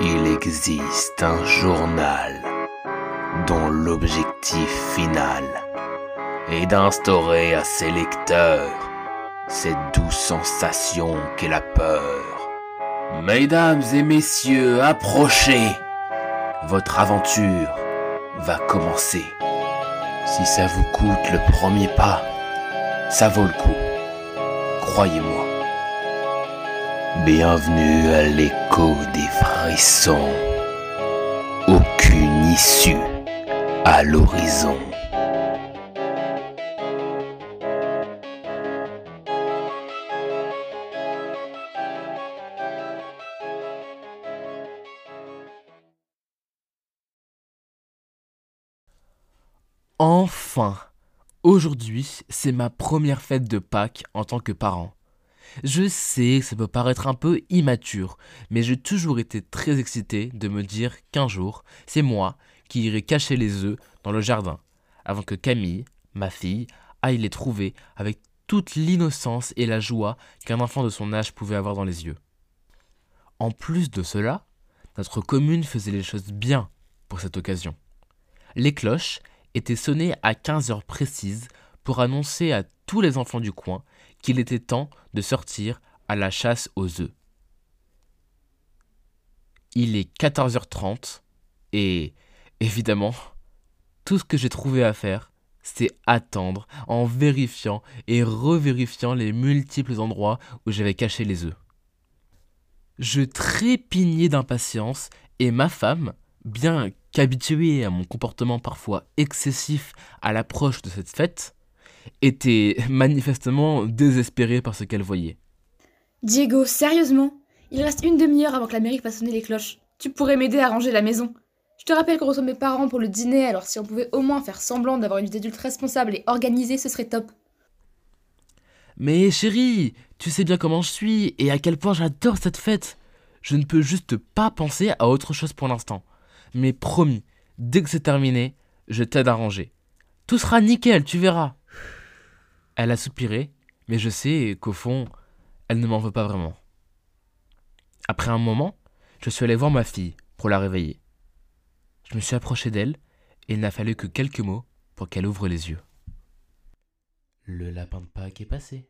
Il existe un journal dont l'objectif final est d'instaurer à ses lecteurs cette douce sensation qu'est la peur. Mesdames et messieurs, approchez. Votre aventure va commencer. Si ça vous coûte le premier pas, ça vaut le coup. Croyez-moi. Bienvenue à l'écho des frissons. Aucune issue à l'horizon. Enfin Aujourd'hui, c'est ma première fête de Pâques en tant que parent. Je sais que ça peut paraître un peu immature, mais j'ai toujours été très excité de me dire qu'un jour, c'est moi qui irai cacher les œufs dans le jardin, avant que Camille, ma fille, aille les trouver avec toute l'innocence et la joie qu'un enfant de son âge pouvait avoir dans les yeux. En plus de cela, notre commune faisait les choses bien pour cette occasion. Les cloches était sonné à 15 heures précises pour annoncer à tous les enfants du coin qu'il était temps de sortir à la chasse aux œufs. Il est 14h30 et évidemment, tout ce que j'ai trouvé à faire, c'est attendre en vérifiant et revérifiant les multiples endroits où j'avais caché les œufs. Je trépignais d'impatience et ma femme, bien qu'habitué à mon comportement parfois excessif à l'approche de cette fête, était manifestement désespérée par ce qu'elle voyait. Diego, sérieusement? Il reste une demi-heure avant que la mairie fasse sonner les cloches. Tu pourrais m'aider à ranger la maison. Je te rappelle qu'on reçoit mes parents pour le dîner, alors si on pouvait au moins faire semblant d'avoir une vie d'adulte responsable et organisée, ce serait top. Mais chérie, tu sais bien comment je suis et à quel point j'adore cette fête. Je ne peux juste pas penser à autre chose pour l'instant mais promis, dès que c'est terminé, je t'aide à ranger. Tout sera nickel, tu verras. Elle a soupiré, mais je sais qu'au fond, elle ne m'en veut pas vraiment. Après un moment, je suis allé voir ma fille pour la réveiller. Je me suis approché d'elle et il n'a fallu que quelques mots pour qu'elle ouvre les yeux. Le lapin de Pâques est passé.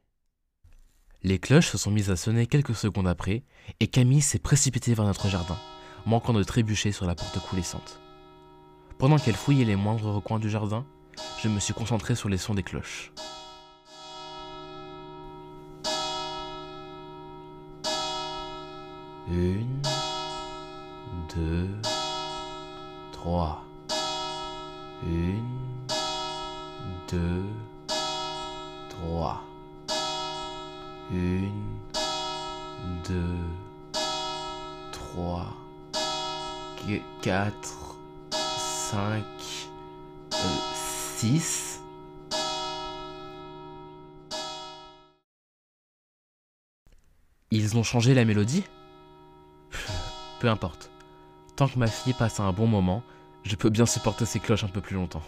Les cloches se sont mises à sonner quelques secondes après et Camille s'est précipitée vers notre jardin manquant de trébucher sur la porte coulissante. Pendant qu'elle fouillait les moindres recoins du jardin, je me suis concentré sur les sons des cloches. Une, deux, trois. Une, deux, trois. Une, deux, trois. 4, 5, 6. Ils ont changé la mélodie? Peu importe. Tant que ma fille passe un bon moment, je peux bien supporter ces cloches un peu plus longtemps.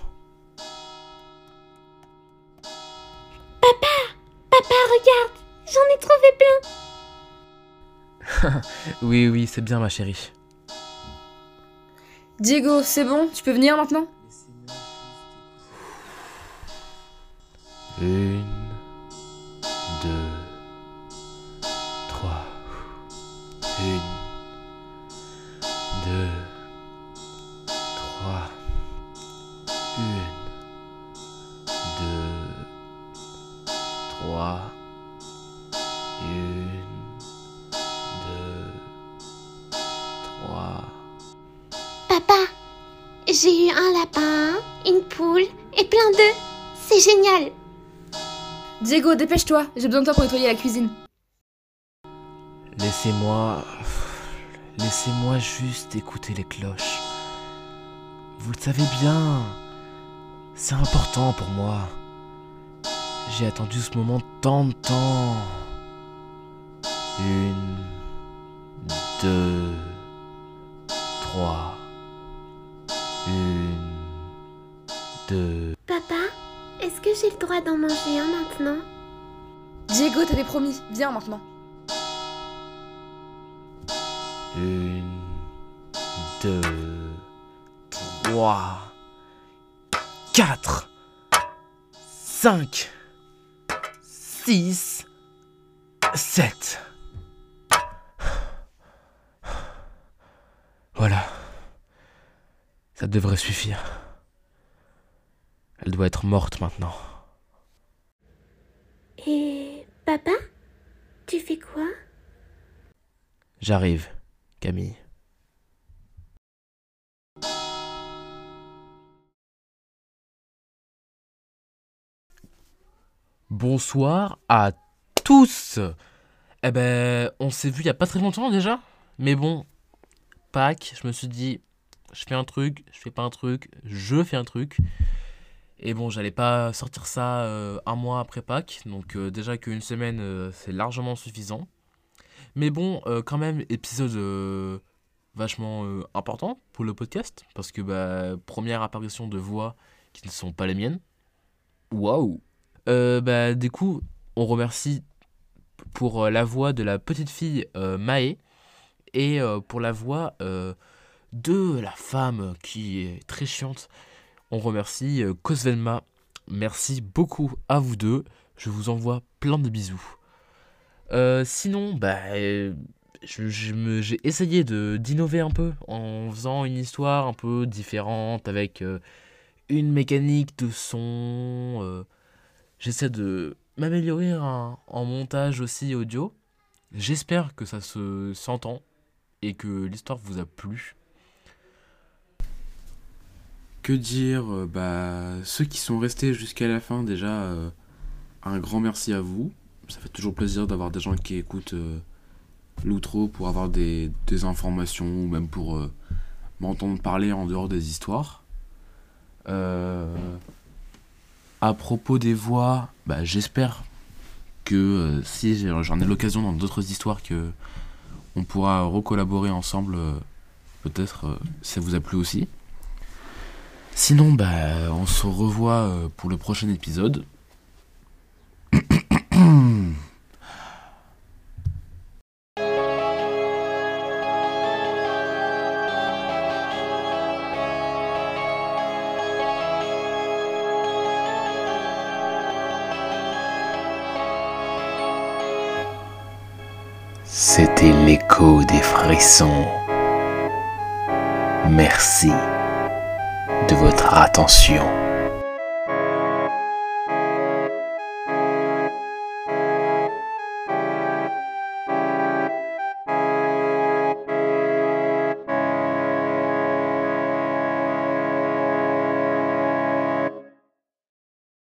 Papa Papa, regarde J'en ai trouvé plein Oui, oui, c'est bien ma chérie. Diego, c'est bon? Tu peux venir maintenant? Une, 2, 3, 1, 2, 3, 1, 2, 3. Papa, j'ai eu un lapin, une poule et plein d'œufs. C'est génial. Diego, dépêche-toi, j'ai besoin de toi pour nettoyer la cuisine. Laissez-moi Laissez-moi juste écouter les cloches. Vous le savez bien, c'est important pour moi. J'ai attendu ce moment tant de temps. Une, deux, trois. Une, deux. Papa, est-ce que j'ai le droit d'en manger un maintenant? Diego, t'avais promis, viens maintenant. Une, 2, 3, 4, 5, 6, 7. Voilà. Ça devrait suffire. Elle doit être morte maintenant. Et papa Tu fais quoi? J'arrive, Camille. Bonsoir à tous. Eh ben, on s'est vu il y a pas très longtemps déjà. Mais bon, Pâques, je me suis dit, je fais un truc, je fais pas un truc, je fais un truc. Et bon, j'allais pas sortir ça euh, un mois après Pâques. Donc euh, déjà qu'une semaine, euh, c'est largement suffisant. Mais bon, euh, quand même, épisode euh, vachement euh, important pour le podcast. Parce que, bah, première apparition de voix qui ne sont pas les miennes. Waouh! Bah, du coup, on remercie pour la voix de la petite fille Maë et pour la voix de la femme qui est très chiante. On remercie Cosvelma. Merci beaucoup à vous deux. Je vous envoie plein de bisous. Euh, sinon, bah, euh, j'ai essayé d'innover un peu en faisant une histoire un peu différente avec euh, une mécanique de son. J'essaie de m'améliorer en, montage aussi audio. J'espère que ça se s'entend et que l'histoire vous a plu. Que dire Bah, ceux qui sont restés jusqu'à la fin, déjà, un grand merci à vous. Ça fait toujours plaisir d'avoir des gens qui écoutent euh, l'outro pour avoir des, informations ou même pour euh, m'entendre parler en dehors des histoires. Euh, à propos des voix, bah, j'espère que si j'en ai l'occasion dans d'autres histoires que on pourra recollaborer ensemble, peut-être ça vous a plu aussi. Sinon, bah, on se revoit pour le prochain épisode. C'était l'écho des frissons. Merci de votre attention.